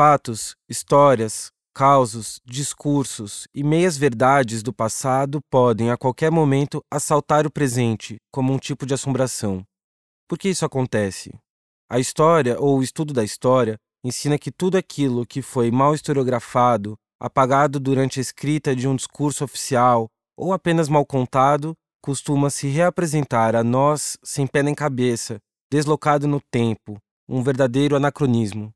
fatos, histórias, causos, discursos e meias-verdades do passado podem, a qualquer momento, assaltar o presente como um tipo de assombração. Por que isso acontece? A história, ou o estudo da história, ensina que tudo aquilo que foi mal historiografado, apagado durante a escrita de um discurso oficial ou apenas mal contado, costuma se reapresentar a nós sem pé nem cabeça, deslocado no tempo, um verdadeiro anacronismo.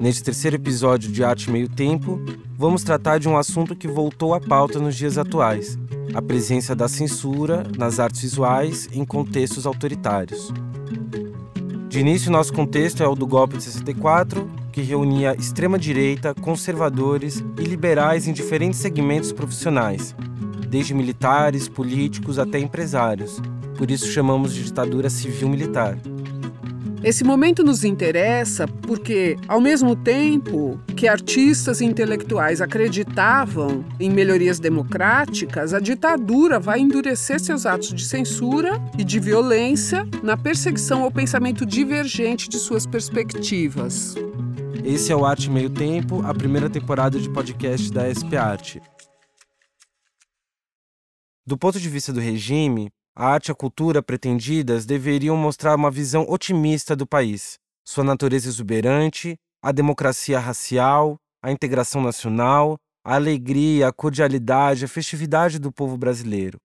Neste terceiro episódio de Arte Meio Tempo, vamos tratar de um assunto que voltou à pauta nos dias atuais: a presença da censura nas artes visuais em contextos autoritários. De início, nosso contexto é o do golpe de 64, que reunia extrema-direita, conservadores e liberais em diferentes segmentos profissionais, desde militares, políticos até empresários. Por isso chamamos de ditadura civil-militar. Esse momento nos interessa porque, ao mesmo tempo que artistas e intelectuais acreditavam em melhorias democráticas, a ditadura vai endurecer seus atos de censura e de violência na perseguição ao pensamento divergente de suas perspectivas. Esse é o Arte Meio Tempo, a primeira temporada de podcast da SP Arte. Do ponto de vista do regime, a arte e a cultura pretendidas deveriam mostrar uma visão otimista do país, sua natureza exuberante, a democracia racial, a integração nacional, a alegria, a cordialidade, a festividade do povo brasileiro.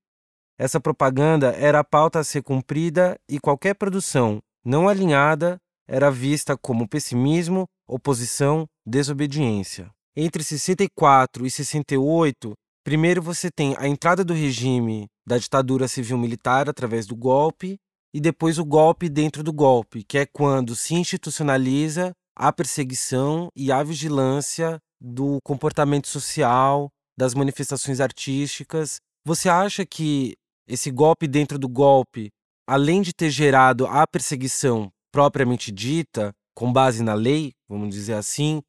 Essa propaganda era a pauta a ser cumprida e qualquer produção não alinhada era vista como pessimismo, oposição, desobediência. Entre 64 e 68, primeiro você tem a entrada do regime da ditadura civil-militar através do golpe, e depois o golpe dentro do golpe, que é quando se institucionaliza a perseguição e a vigilância do comportamento social, das manifestações artísticas. Você acha que esse golpe dentro do golpe, além de ter gerado a perseguição propriamente dita, com base na lei, vamos dizer assim,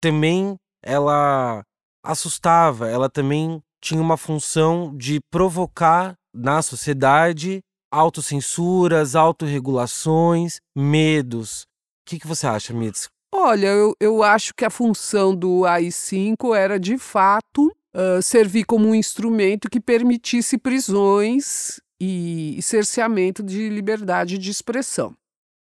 também ela assustava, ela também tinha uma função de provocar na sociedade autocensuras, autorregulações, medos. O que, que você acha, Mitz? Olha, eu, eu acho que a função do AI-5 era, de fato, uh, servir como um instrumento que permitisse prisões e, e cerceamento de liberdade de expressão.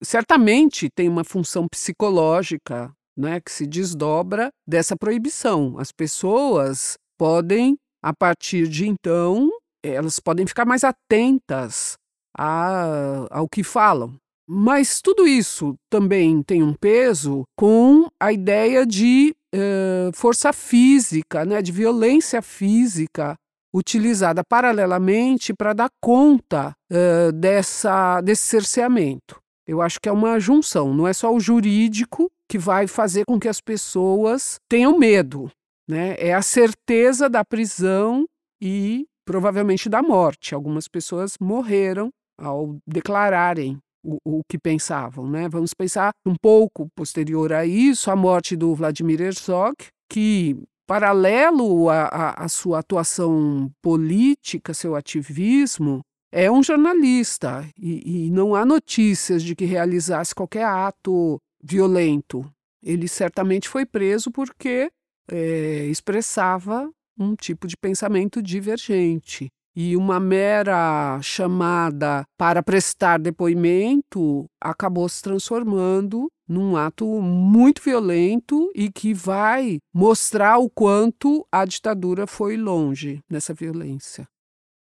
Certamente tem uma função psicológica né, que se desdobra dessa proibição. As pessoas podem a partir de então, elas podem ficar mais atentas a, ao que falam. Mas tudo isso também tem um peso com a ideia de uh, força física, né, de violência física utilizada paralelamente para dar conta uh, dessa, desse cerceamento. Eu acho que é uma junção, não é só o jurídico que vai fazer com que as pessoas tenham medo, né? É a certeza da prisão e provavelmente da morte. Algumas pessoas morreram ao declararem o, o, que pensavam. Né? Vamos pensar um pouco posterior a isso, a morte do Vladimir Herzog, que, paralelo à sua atuação política, seu ativismo, é um jornalista e, e não há notícias de que realizasse qualquer ato violento. Ele certamente foi preso porque é, expressava um tipo de pensamento divergente. E uma mera chamada para prestar depoimento acabou se transformando num ato muito violento e que vai mostrar o quanto a ditadura foi longe nessa violência.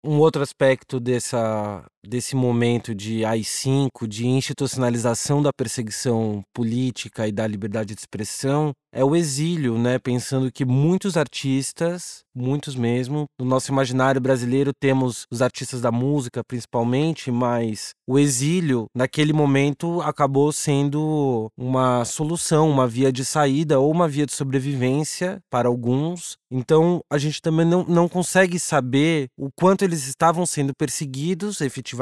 Um outro aspecto dessa, desse momento de AI-5, de institucionalização da perseguição política e da liberdade de expressão, é o exílio, né? Pensando que muitos artistas, muitos mesmo, no nosso imaginário brasileiro temos os artistas da música principalmente, mas o exílio naquele momento acabou sendo uma solução, uma via de saída ou uma via de sobrevivência para alguns. Então a gente também não, não consegue saber o quanto eles estavam sendo perseguidos efetivamente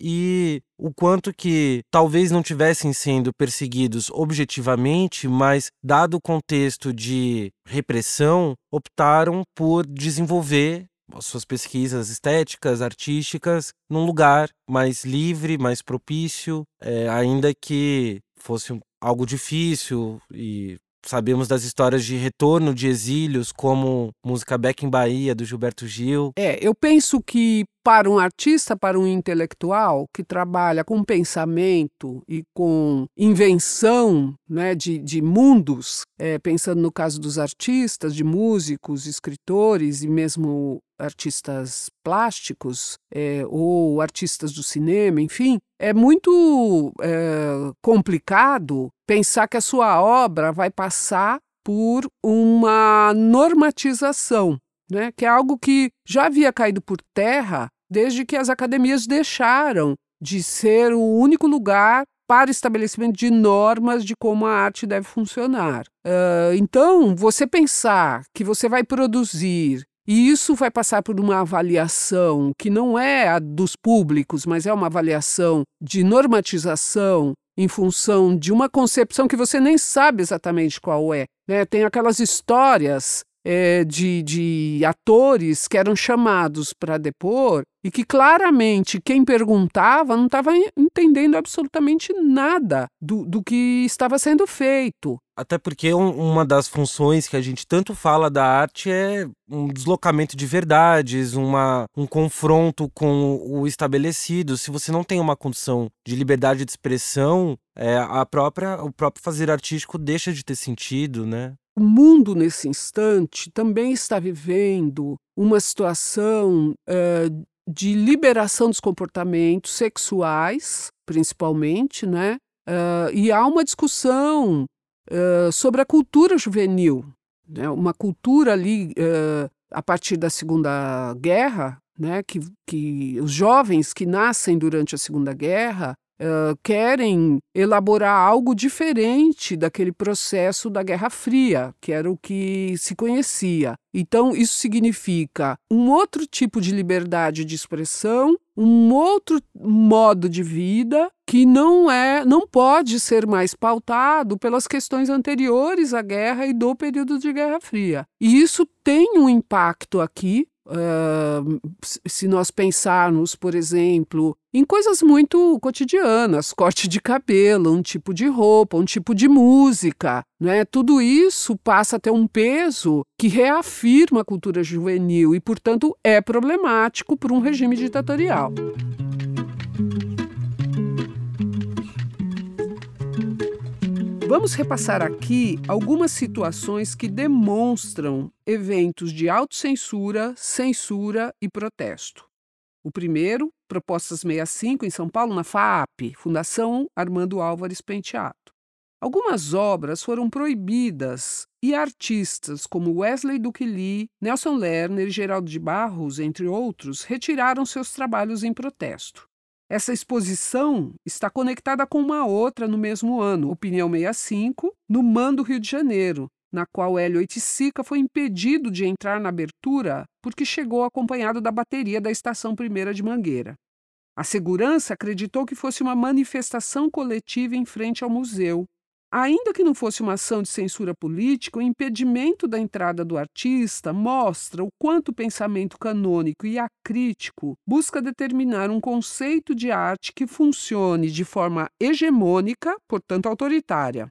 e o quanto que talvez não tivessem sendo perseguidos objetivamente, mas dado o contexto de repressão, optaram por desenvolver suas pesquisas estéticas, artísticas, num lugar mais livre, mais propício, é, ainda que fosse algo difícil e Sabemos das histórias de retorno de exílios, como Música Beck em Bahia, do Gilberto Gil. É, eu penso que para um artista, para um intelectual que trabalha com pensamento e com invenção né, de, de mundos, é, pensando no caso dos artistas, de músicos, escritores e mesmo artistas plásticos é, ou artistas do cinema, enfim, é muito é, complicado pensar que a sua obra vai passar por uma normatização né, que é algo que já havia caído por terra desde que as academias deixaram de ser o único lugar para estabelecimento de normas de como a arte deve funcionar. Uh, então, você pensar que você vai produzir e isso vai passar por uma avaliação que não é a dos públicos, mas é uma avaliação de normatização em função de uma concepção que você nem sabe exatamente qual é. Né? Tem aquelas histórias é, de, de atores que eram chamados para depor e que claramente quem perguntava não estava entendendo absolutamente nada do, do que estava sendo feito. Até porque um, uma das funções que a gente tanto fala da arte é um deslocamento de verdades, uma, um confronto com o estabelecido. Se você não tem uma condição de liberdade de expressão, é, a própria, o próprio fazer artístico deixa de ter sentido, né? O mundo, nesse instante, também está vivendo uma situação uh, de liberação dos comportamentos sexuais, principalmente, né? Uh, e há uma discussão uh, sobre a cultura juvenil, né? uma cultura ali a partir da Segunda Guerra, né? que, que os jovens que nascem durante a Segunda Guerra uh, querem elaborar algo diferente daquele processo da Guerra Fria, que era o que se conhecia. Então, isso significa um outro tipo de liberdade de expressão, um outro modo de vida que não é, não pode ser mais pautado pelas questões anteriores à guerra e do período de Guerra Fria. E isso tem um impacto aqui Uh, se nós pensarmos, por exemplo, em coisas muito cotidianas, corte de cabelo, um tipo de roupa, um tipo de música, né? Tudo isso passa a ter um peso que reafirma a cultura juvenil e, portanto, é problemático para um regime ditatorial. Vamos repassar aqui algumas situações que demonstram eventos de autocensura, censura e protesto. O primeiro, Propostas 65 em São Paulo, na FAP, Fundação Armando Álvares Penteado. Algumas obras foram proibidas e artistas como Wesley Duque Lee, Nelson Lerner e Geraldo de Barros, entre outros, retiraram seus trabalhos em protesto. Essa exposição está conectada com uma outra no mesmo ano, Opinião 65, no MAN do Rio de Janeiro, na qual Hélio Oiticica foi impedido de entrar na abertura porque chegou acompanhado da bateria da Estação Primeira de Mangueira. A segurança acreditou que fosse uma manifestação coletiva em frente ao museu, Ainda que não fosse uma ação de censura política, o impedimento da entrada do artista mostra o quanto o pensamento canônico e acrítico busca determinar um conceito de arte que funcione de forma hegemônica, portanto autoritária.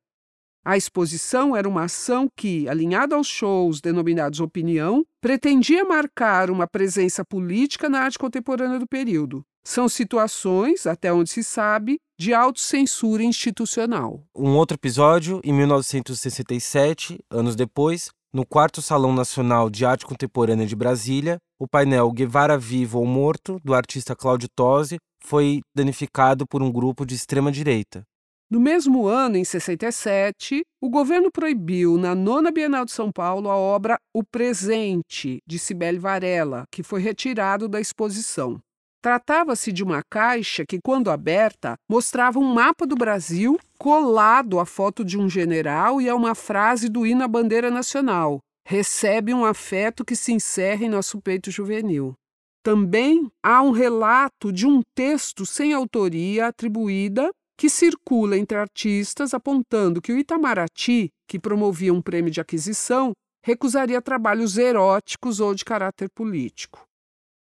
A exposição era uma ação que, alinhada aos shows denominados opinião, pretendia marcar uma presença política na arte contemporânea do período. São situações, até onde se sabe, de autocensura institucional. Um outro episódio, em 1967, anos depois, no quarto Salão Nacional de Arte Contemporânea de Brasília, o painel Guevara Vivo ou Morto, do artista Cláudio Tosi, foi danificado por um grupo de extrema-direita. No mesmo ano, em 67, o governo proibiu na nona Bienal de São Paulo a obra O Presente, de Cibele Varela, que foi retirado da exposição. Tratava-se de uma caixa que, quando aberta, mostrava um mapa do Brasil colado à foto de um general e a uma frase do hino à bandeira nacional: Recebe um afeto que se encerra em nosso peito juvenil. Também há um relato de um texto sem autoria atribuída que circula entre artistas apontando que o Itamaraty, que promovia um prêmio de aquisição, recusaria trabalhos eróticos ou de caráter político.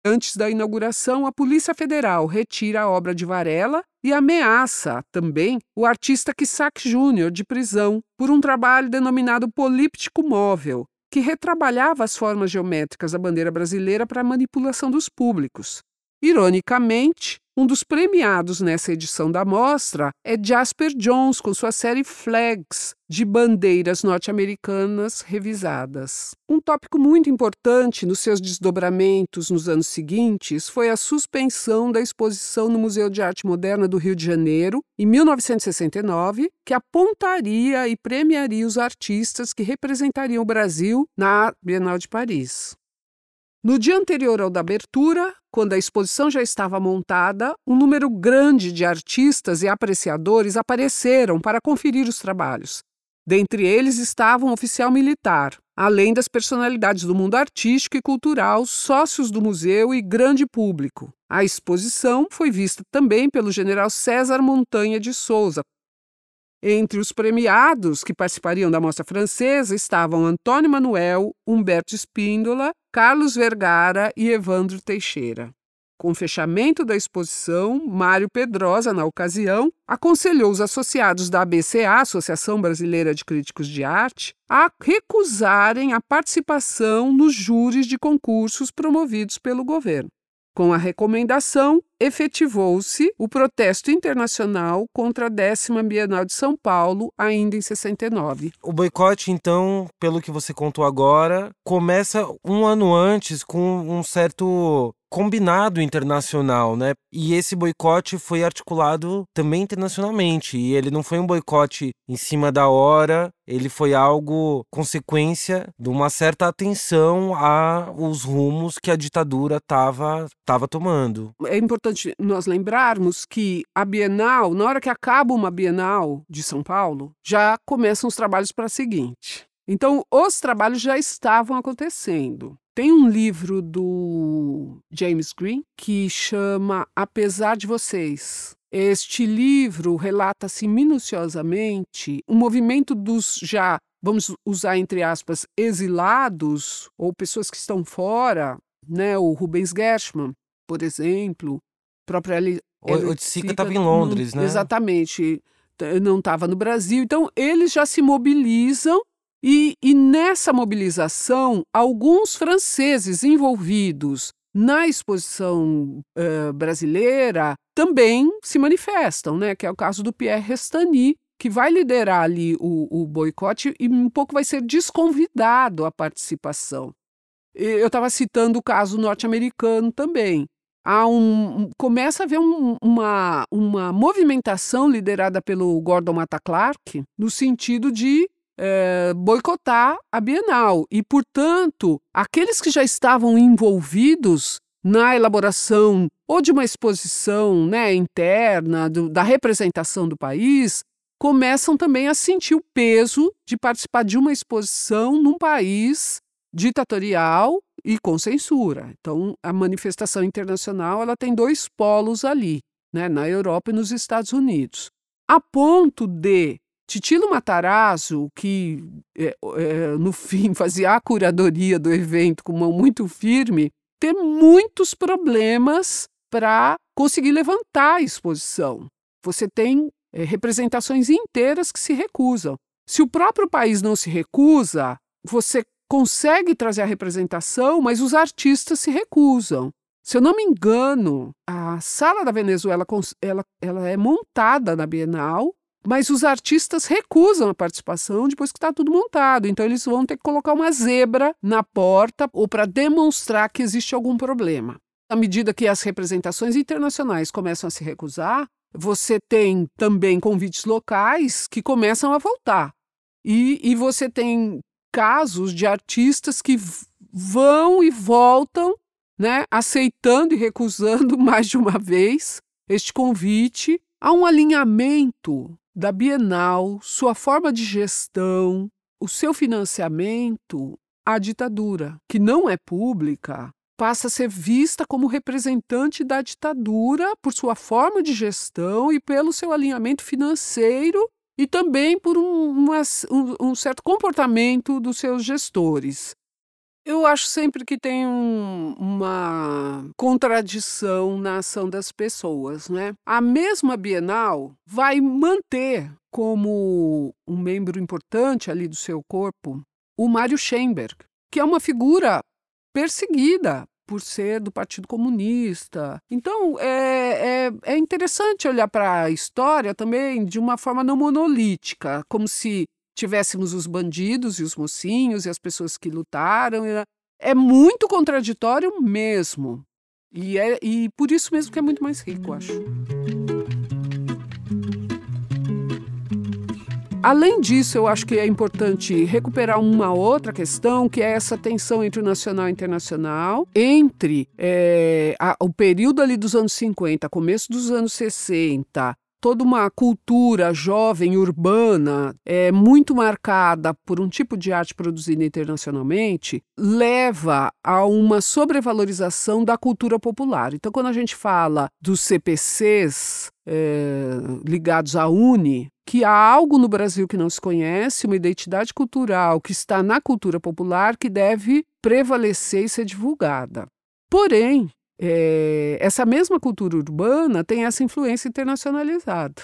Antes da inauguração, a Polícia Federal retira a obra de Varela e ameaça também o artista Kissak Jr. de prisão por um trabalho denominado políptico móvel, que retrabalhava as formas geométricas da bandeira brasileira para a manipulação dos públicos. Ironicamente, um dos premiados nessa edição da mostra é Jasper Jones, com sua série Flags, de bandeiras norte-americanas revisadas. Um tópico muito importante nos seus desdobramentos nos anos seguintes foi a suspensão da exposição no Museu de Arte Moderna do Rio de Janeiro, em 1969, que apontaria e premiaria os artistas que representariam o Brasil na Bienal de Paris. No dia anterior ao da abertura, quando a exposição já estava montada, um número grande de artistas e apreciadores apareceram para conferir os trabalhos. Dentre eles estava um oficial militar, além das personalidades do mundo artístico e cultural, sócios do museu e grande público. A exposição foi vista também pelo general César Montanha de Souza, entre os premiados que participariam da mostra francesa estavam Antônio Manuel, Humberto Espíndola, Carlos Vergara e Evandro Teixeira. Com o fechamento da exposição, Mário Pedrosa, na ocasião, aconselhou os associados da ABCA, Associação Brasileira de Críticos de Arte, a recusarem a participação nos júris de concursos promovidos pelo governo. Com a recomendação, efetivou-se o protesto internacional contra a décima Bienal de São Paulo, ainda em 69. O boicote, então, pelo que você contou agora, começa um ano antes com um certo combinado internacional, né? E esse boicote foi articulado também internacionalmente. E ele não foi um boicote em cima da hora, ele foi algo consequência de uma certa atenção aos rumos que a ditadura estava tava tomando. É importante nós lembrarmos que a Bienal, na hora que acaba uma Bienal de São Paulo, já começam os trabalhos para a seguinte. Então, os trabalhos já estavam acontecendo. Tem um livro do James Green que chama Apesar de Vocês. Este livro relata-se minuciosamente o movimento dos já, vamos usar entre aspas, exilados ou pessoas que estão fora, né? O Rubens Gershman, por exemplo, própria o Oiticica estava em Londres, né? Exatamente, não estava no Brasil. Então eles já se mobilizam e, e nessa mobilização, alguns franceses envolvidos na exposição uh, brasileira também se manifestam, né? que é o caso do Pierre Restany, que vai liderar ali o, o boicote e um pouco vai ser desconvidado à participação. Eu estava citando o caso norte-americano também. Há um, começa a haver um, uma, uma movimentação liderada pelo Gordon Matta Clark no sentido de é, boicotar a Bienal. E, portanto, aqueles que já estavam envolvidos na elaboração ou de uma exposição né, interna, do, da representação do país, começam também a sentir o peso de participar de uma exposição num país ditatorial e com censura. Então, a manifestação internacional ela tem dois polos ali, né, na Europa e nos Estados Unidos. A ponto de Titilo Matarazzo, que é, é, no fim fazia a curadoria do evento com mão muito firme, ter muitos problemas para conseguir levantar a exposição. Você tem é, representações inteiras que se recusam. Se o próprio país não se recusa, você consegue trazer a representação, mas os artistas se recusam. Se eu não me engano, a Sala da Venezuela ela, ela é montada na Bienal mas os artistas recusam a participação depois que está tudo montado. Então eles vão ter que colocar uma zebra na porta ou para demonstrar que existe algum problema. À medida que as representações internacionais começam a se recusar, você tem também convites locais que começam a voltar. E, e você tem casos de artistas que vão e voltam, né, aceitando e recusando mais de uma vez este convite. Há um alinhamento da Bienal, sua forma de gestão, o seu financiamento, a ditadura, que não é pública, passa a ser vista como representante da ditadura por sua forma de gestão e pelo seu alinhamento financeiro e também por um, uma, um, um certo comportamento dos seus gestores. Eu acho sempre que tem um, uma contradição na ação das pessoas, né? A mesma Bienal vai manter como um membro importante ali do seu corpo o Mário Schemberg, que é uma figura perseguida por ser do Partido Comunista. Então, é, é, é interessante olhar para a história também de uma forma não monolítica, como se tivéssemos os bandidos e os mocinhos e as pessoas que lutaram. É muito contraditório mesmo. E, é, e por isso mesmo que é muito mais rico, acho. Além disso, eu acho que é importante recuperar uma outra questão, que é essa tensão entre o nacional e internacional, entre é, a, o período ali dos anos 50, começo dos anos 60, toda uma cultura jovem, urbana, é, muito marcada por um tipo de arte produzida internacionalmente, leva a uma sobrevalorização da cultura popular. Então, quando a gente fala dos CPCs é, ligados à Uni, que há algo no Brasil que não se conhece, uma identidade cultural que está na cultura popular que deve prevalecer e ser divulgada. Porém, é, essa mesma cultura urbana tem essa influência internacionalizada.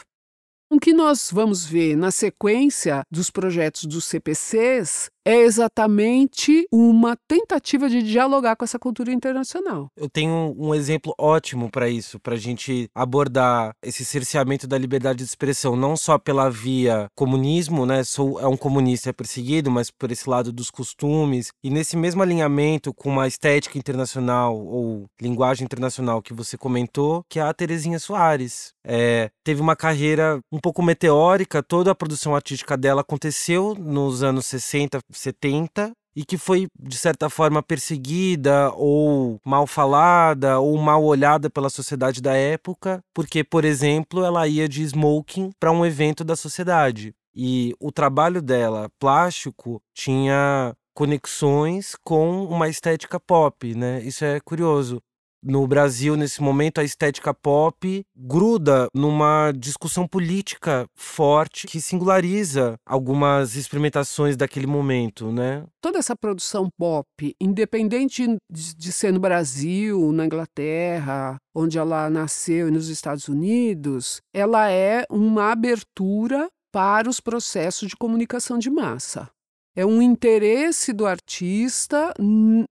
O que nós vamos ver na sequência dos projetos dos CPCs é exatamente uma tentativa de dialogar com essa cultura internacional. Eu tenho um exemplo ótimo para isso, para a gente abordar esse cerceamento da liberdade de expressão, não só pela via comunismo, né? Sou é um comunista é perseguido, mas por esse lado dos costumes e nesse mesmo alinhamento com uma estética internacional ou linguagem internacional que você comentou, que é a Terezinha Soares. É, teve uma carreira um pouco meteórica, toda a produção artística dela aconteceu nos anos 60, 70 e que foi de certa forma perseguida ou mal falada ou mal olhada pela sociedade da época, porque, por exemplo, ela ia de smoking para um evento da sociedade. E o trabalho dela, plástico, tinha conexões com uma estética pop, né? Isso é curioso no Brasil, nesse momento, a estética pop gruda numa discussão política forte que singulariza algumas experimentações daquele momento, né? Toda essa produção pop, independente de ser no Brasil, na Inglaterra, onde ela nasceu e nos Estados Unidos, ela é uma abertura para os processos de comunicação de massa. É um interesse do artista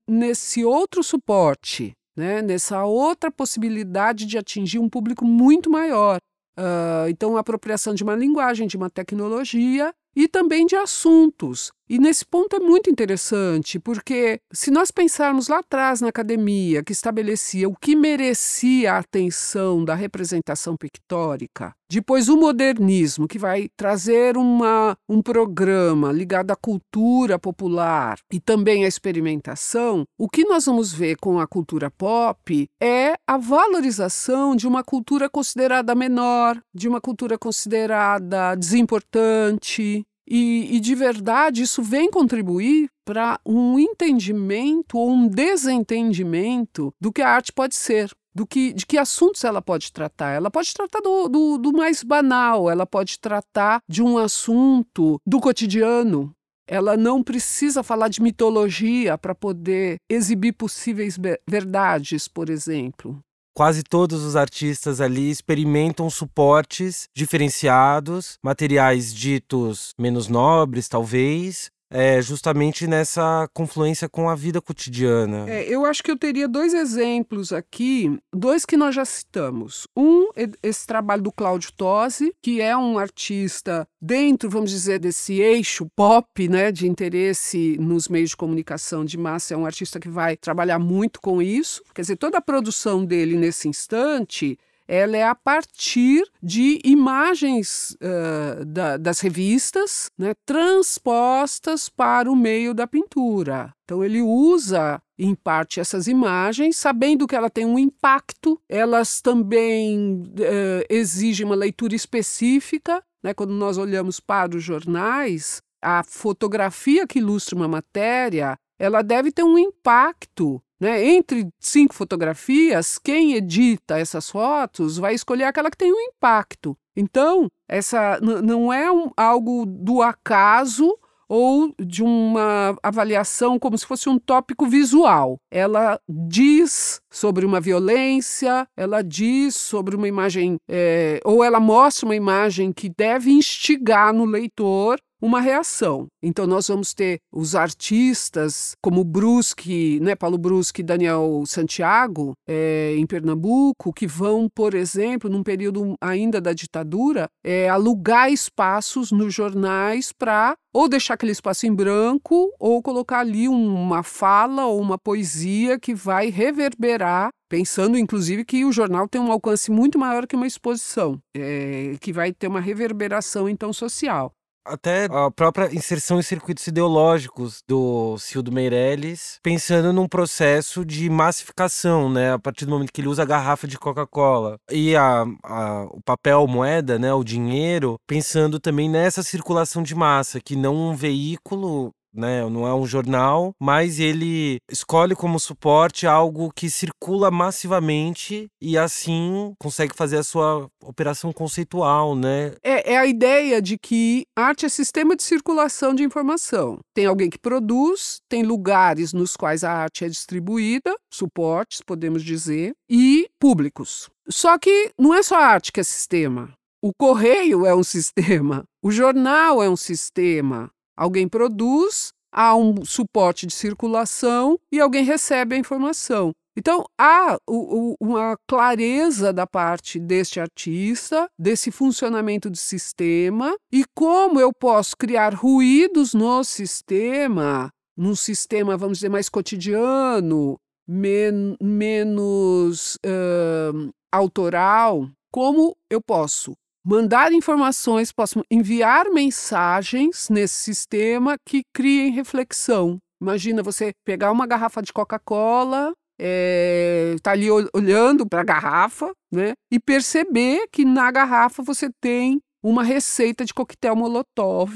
nesse outro suporte né, nessa outra possibilidade de atingir um público muito maior. Uh, então, a apropriação de uma linguagem, de uma tecnologia e também de assuntos. E nesse ponto é muito interessante, porque se nós pensarmos lá atrás na academia, que estabelecia o que merecia a atenção da representação pictórica, depois o modernismo, que vai trazer uma, um programa ligado à cultura popular e também à experimentação, o que nós vamos ver com a cultura pop é a valorização de uma cultura considerada menor, de uma cultura considerada desimportante, e, e de verdade, isso vem contribuir para um entendimento ou um desentendimento do que a arte pode ser do que, de que assuntos ela pode tratar. Ela pode tratar do, do, do, mais banal, ela pode tratar de um assunto do cotidiano. Ela não precisa falar de mitologia para poder exibir possíveis verdades, por exemplo quase todos os artistas ali experimentam suportes diferenciados, materiais ditos menos nobres, talvez, é, justamente nessa confluência com a vida cotidiana. É, eu acho que eu teria dois exemplos aqui, dois que nós já citamos. Um, esse trabalho do Cláudio Tosi, que é um artista dentro, vamos dizer, desse eixo pop, né, de interesse nos meios de comunicação de massa, é um artista que vai trabalhar muito com isso. Quer dizer, toda a produção dele nesse instante ela é a partir de imagens uh, da, das revistas né, transpostas para o meio da pintura. Então ele usa em parte essas imagens, sabendo que ela tem um impacto, elas também uh, exigem uma leitura específica. Né? Quando nós olhamos para os jornais, a fotografia que ilustra uma matéria, ela deve ter um impacto né? Entre cinco fotografias, quem edita essas fotos vai escolher aquela que tem um impacto. Então, essa não é um, algo do acaso ou de uma avaliação como se fosse um tópico visual. Ela diz sobre uma violência, ela diz sobre uma imagem, é, ou ela mostra uma imagem que deve instigar no leitor uma reação. Então nós vamos ter os artistas como Brusque, né, Paulo Brusque e Daniel Santiago, é, em Pernambuco, que vão, por exemplo, num período ainda da ditadura, é, alugar espaços nos jornais para ou deixar aquele espaço em branco ou colocar ali uma fala ou uma poesia que vai reverberar pensando inclusive que o jornal tem um alcance muito maior que uma exposição, é, que vai ter uma reverberação então social até a própria inserção em circuitos ideológicos do Cildo Meirelles, pensando num processo de massificação, né? A partir do momento que ele usa a garrafa de Coca-Cola e a, a, o papel moeda, né? O dinheiro, pensando também nessa circulação de massa, que não um veículo né? Não é um jornal, mas ele escolhe como suporte algo que circula massivamente e assim consegue fazer a sua operação conceitual, né? É, é a ideia de que arte é sistema de circulação de informação. Tem alguém que produz, tem lugares nos quais a arte é distribuída, suportes, podemos dizer, e públicos. Só que não é só a arte que é sistema. O correio é um sistema, o jornal é um sistema, Alguém produz, há um suporte de circulação e alguém recebe a informação. Então, há o, o, uma clareza da parte deste artista, desse funcionamento do sistema, e como eu posso criar ruídos no sistema, num sistema, vamos dizer, mais cotidiano, men menos uh, autoral, como eu posso mandar informações, posso enviar mensagens nesse sistema que criem reflexão. Imagina você pegar uma garrafa de Coca-Cola, é, tá ali olhando para a garrafa, né? E perceber que na garrafa você tem uma receita de coquetel Molotov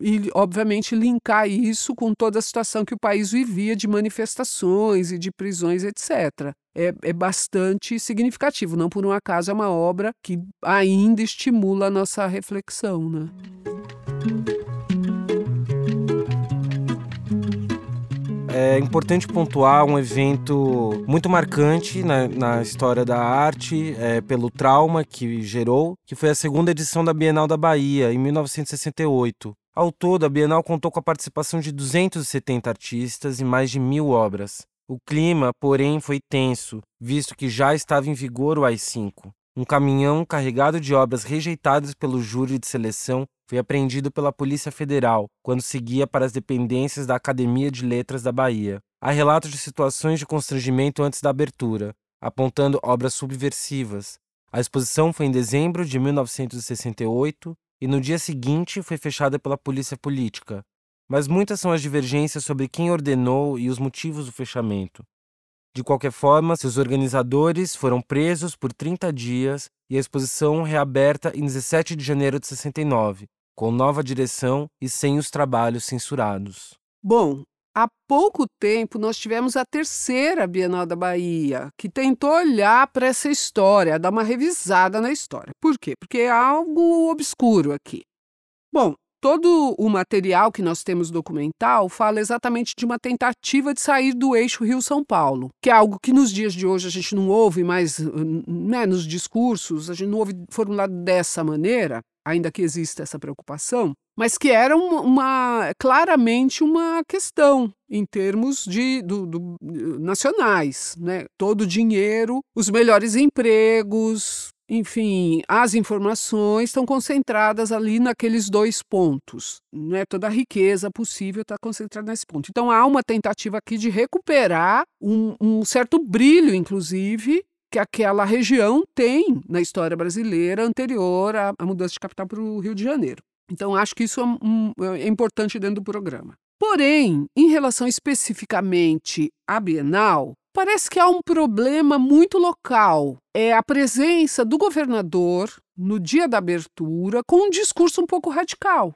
e, obviamente, linkar isso com toda a situação que o país vivia de manifestações e de prisões, etc. É, é bastante significativo. Não por um acaso é uma obra que ainda estimula a nossa reflexão. Né? É importante pontuar um evento muito marcante na, na história da arte, é, pelo trauma que gerou, que foi a segunda edição da Bienal da Bahia, em 1968. Ao todo, a Bienal contou com a participação de 270 artistas e mais de mil obras. O clima, porém, foi tenso, visto que já estava em vigor o AI-5. Um caminhão carregado de obras rejeitadas pelo júri de seleção foi apreendido pela Polícia Federal quando seguia para as dependências da Academia de Letras da Bahia. Há relatos de situações de constrangimento antes da abertura, apontando obras subversivas. A exposição foi em dezembro de 1968 e no dia seguinte foi fechada pela polícia política. Mas muitas são as divergências sobre quem ordenou e os motivos do fechamento. De qualquer forma, seus organizadores foram presos por 30 dias e a exposição reaberta em 17 de janeiro de 69, com nova direção e sem os trabalhos censurados. Bom, Há pouco tempo nós tivemos a terceira Bienal da Bahia, que tentou olhar para essa história, dar uma revisada na história. Por quê? Porque é algo obscuro aqui. Bom, todo o material que nós temos documental fala exatamente de uma tentativa de sair do eixo Rio-São Paulo, que é algo que nos dias de hoje a gente não ouve mais né, nos discursos, a gente não ouve formulado dessa maneira, ainda que exista essa preocupação, mas que era uma, uma claramente uma questão em termos de do, do, nacionais, né? Todo o dinheiro, os melhores empregos, enfim, as informações estão concentradas ali naqueles dois pontos. Né? Toda a riqueza possível está concentrada nesse ponto. Então há uma tentativa aqui de recuperar um, um certo brilho, inclusive, que aquela região tem na história brasileira anterior à, à mudança de capital para o Rio de Janeiro. Então, acho que isso é, um, é importante dentro do programa. Porém, em relação especificamente à Bienal, parece que há um problema muito local. É a presença do governador no dia da abertura com um discurso um pouco radical.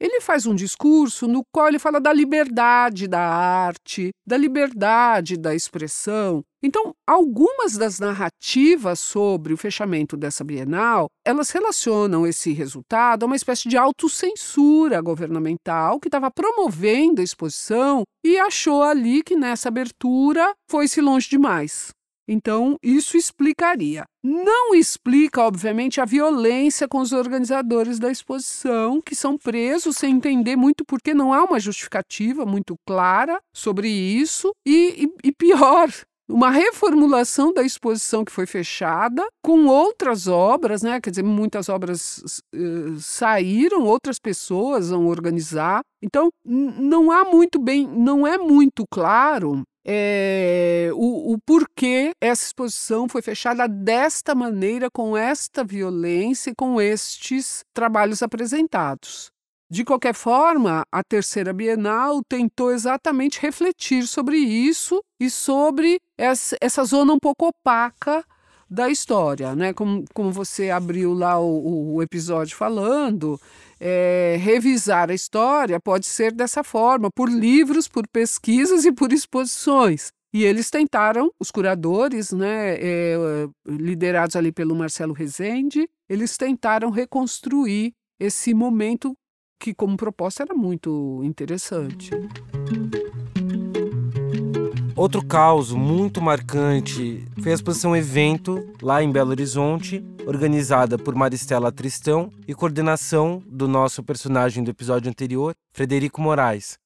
Ele faz um discurso no qual ele fala da liberdade da arte, da liberdade da expressão. Então, algumas das narrativas sobre o fechamento dessa Bienal, elas relacionam esse resultado a uma espécie de autocensura governamental que estava promovendo a exposição e achou ali que nessa abertura foi-se longe demais. Então, isso explicaria. Não explica, obviamente, a violência com os organizadores da exposição, que são presos sem entender muito porque não há uma justificativa muito clara sobre isso. E, e, e pior, uma reformulação da exposição que foi fechada, com outras obras, né? quer dizer, muitas obras uh, saíram, outras pessoas vão organizar. Então, não há muito bem, não é muito claro é, o, o porquê essa exposição foi fechada desta maneira, com esta violência e com estes trabalhos apresentados. De qualquer forma, a terceira Bienal tentou exatamente refletir sobre isso e sobre essa, zona um pouco opaca da história, né? Como, como você abriu lá o, o episódio falando, é, revisar a história pode ser dessa forma, por livros, por pesquisas e por exposições. E eles tentaram, os curadores, né, é, liderados ali pelo Marcelo Rezende, eles tentaram reconstruir esse momento que, como proposta, era muito interessante. Outro caos muito marcante foi a exposição Evento, lá em Belo Horizonte, organizada por Maristela Tristão e coordenação do nosso personagem do episódio anterior, Frederico Moraes.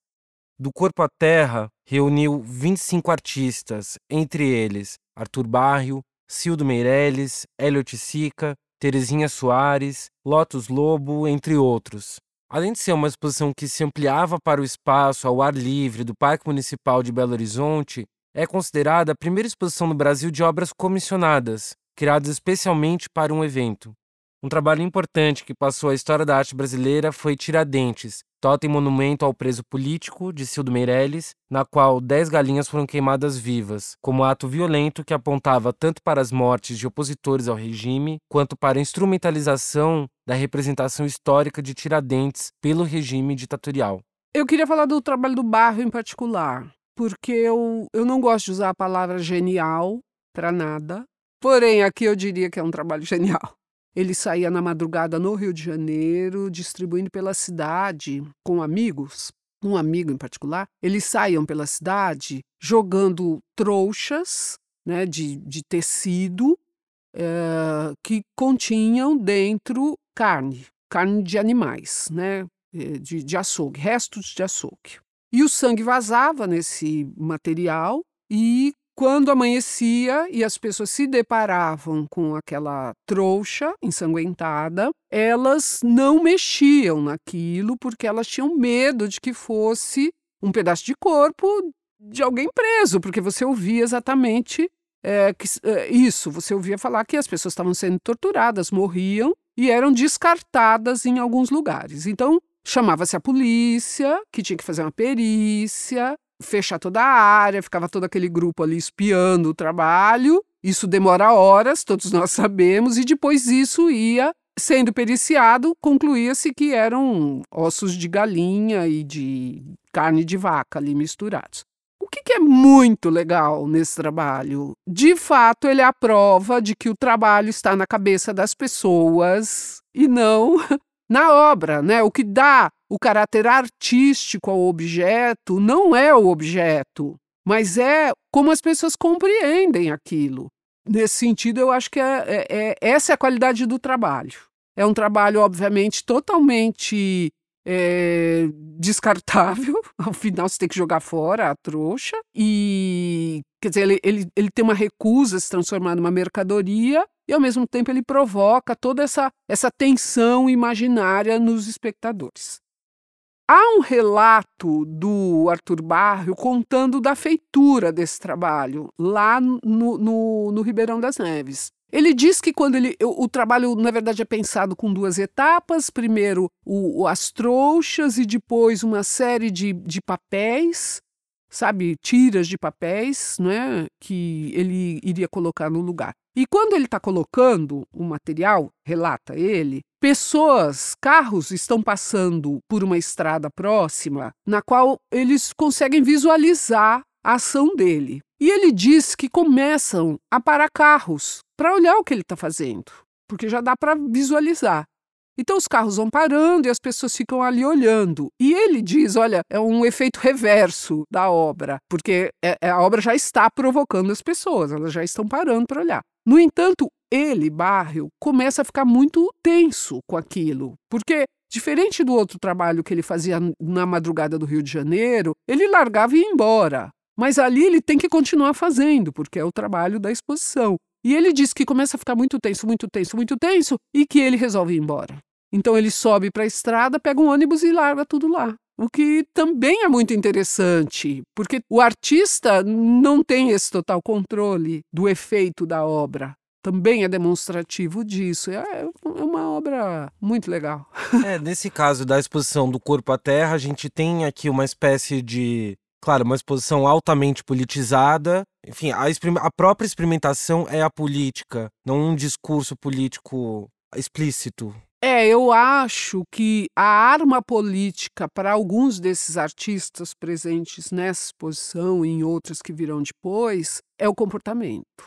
Do Corpo à Terra, reuniu 25 artistas, entre eles Arthur Barrio, Cildo Meirelles, Hélio Sica, Terezinha Soares, Lotus Lobo, entre outros. Além de ser uma exposição que se ampliava para o espaço ao ar livre do Parque Municipal de Belo Horizonte, é considerada a primeira exposição no Brasil de obras comissionadas, criadas especialmente para um evento. Um trabalho importante que passou a história da arte brasileira foi Tiradentes, totem monumento ao preso político de Cildo Meirelles, na qual dez galinhas foram queimadas vivas, como ato violento que apontava tanto para as mortes de opositores ao regime, quanto para a instrumentalização da representação histórica de Tiradentes pelo regime ditatorial. Eu queria falar do trabalho do Barro em particular, porque eu, eu não gosto de usar a palavra genial para nada. Porém, aqui eu diria que é um trabalho genial. Ele saía na madrugada no Rio de Janeiro, distribuindo pela cidade com amigos, um amigo em particular. Eles saíam pela cidade jogando trouxas né, de, de tecido é, que continham dentro carne, carne de animais, né? Eh, de, de açougue, restos de açougue. E o sangue vazava nesse material e quando amanhecia e as pessoas se deparavam com aquela trouxa ensanguentada, elas não mexiam naquilo porque elas tinham medo de que fosse um pedaço de corpo de alguém preso, porque você ouvia exatamente é, que, é, isso, você ouvia falar que as pessoas estavam sendo torturadas, morriam e eram descartadas em alguns lugares. Então, chamava-se a polícia, que tinha que fazer uma perícia, fechar toda a área, ficava todo aquele grupo ali espiando o trabalho. Isso demora horas, todos nós sabemos, e depois isso ia sendo periciado, concluía-se que eram ossos de galinha e de carne de vaca ali misturados. O que, que, é muito legal nesse trabalho? De fato, ele é a prova de que o trabalho está na cabeça das pessoas e não na obra, né? O que dá o caráter artístico ao objeto não é o objeto, mas é como as pessoas compreendem aquilo. Nesse sentido, eu acho que é, é, é essa é a qualidade do trabalho. É um trabalho, obviamente, totalmente é, descartável. Ao final você tem que jogar fora a trouxa. E quer dizer, ele, ele, ele tem uma recusa se transformar numa mercadoria e ao mesmo tempo ele provoca toda essa, essa tensão imaginária nos espectadores. Há um relato do Arthur Barrio contando da feitura desse trabalho lá no, no, no Ribeirão das Neves. Ele diz que quando ele. O, o, trabalho, na verdade, é pensado com duas etapas. Primeiro, o, as trouxas e depois uma série de, de papéis, sabe? Tiras de papéis, né? Que ele iria colocar no lugar. E quando ele está colocando o material, relata ele, pessoas, carros estão passando por uma estrada próxima na qual eles conseguem visualizar a ação dele. E ele diz que começam a parar carros para olhar o que ele está fazendo, porque já dá para visualizar. Então os carros vão parando e as pessoas ficam ali olhando. E ele diz: olha, é um efeito reverso da obra, porque é, é, a obra já está provocando as pessoas, elas já estão parando para olhar. No entanto, ele, Barrio, começa a ficar muito tenso com aquilo, porque diferente do outro trabalho que ele fazia na madrugada do Rio de Janeiro, ele largava e ia embora. Mas ali ele tem que continuar fazendo, porque é o trabalho da exposição. E ele diz que começa a ficar muito tenso, muito tenso, muito tenso, e que ele resolve ir embora. Então ele sobe para a estrada, pega um ônibus e larga tudo lá. O que também é muito interessante, porque o artista não tem esse total controle do efeito da obra. Também é demonstrativo disso. É, é uma obra muito legal. É, nesse caso da exposição do corpo à terra, a gente tem aqui uma espécie de claro, uma exposição altamente politizada. Enfim, a, a, própria experimentação é a política, não um discurso político explícito. É, eu acho que a arma política para alguns desses artistas presentes nessa exposição e em outras que virão depois é o comportamento.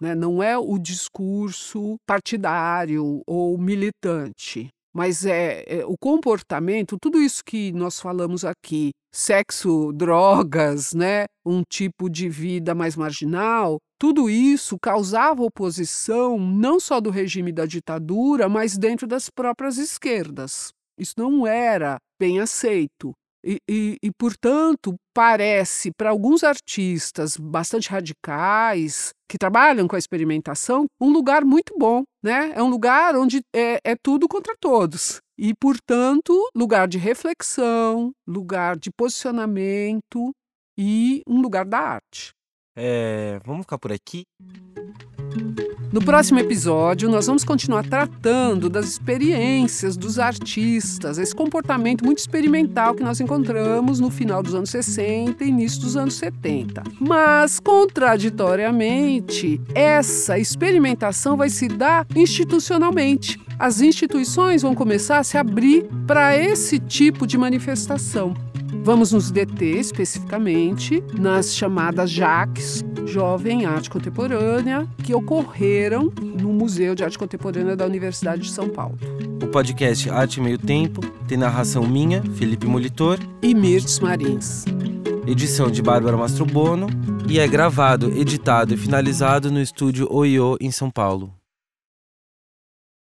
Né? Não é o discurso partidário ou militante mas é, é, o comportamento, tudo isso que nós falamos aqui, sexo, drogas, né, um tipo de vida mais marginal, tudo isso causava oposição não só do regime da ditadura, mas dentro das próprias esquerdas. Isso não era bem aceito. E, e, e, portanto, parece para alguns artistas bastante radicais, que trabalham com a experimentação, um lugar muito bom. Né? É um lugar onde é, é tudo contra todos. E, portanto, lugar de reflexão, lugar de posicionamento e um lugar da arte. É, vamos ficar por aqui. No próximo episódio, nós vamos continuar tratando das experiências dos artistas, esse comportamento muito experimental que nós encontramos no final dos anos 60 e início dos anos 70. Mas, contraditoriamente, essa experimentação vai se dar institucionalmente. As instituições vão começar a se abrir para esse tipo de manifestação. Vamos nos deter especificamente nas chamadas JACs, Jovem Arte Contemporânea, que ocorreram no Museu de Arte Contemporânea da Universidade de São Paulo. O podcast Arte Meio Tempo tem narração minha, Felipe Molitor e Mirtes Marins. Edição de Bárbara Mastrobono e é gravado, editado e finalizado no estúdio Oiô em São Paulo.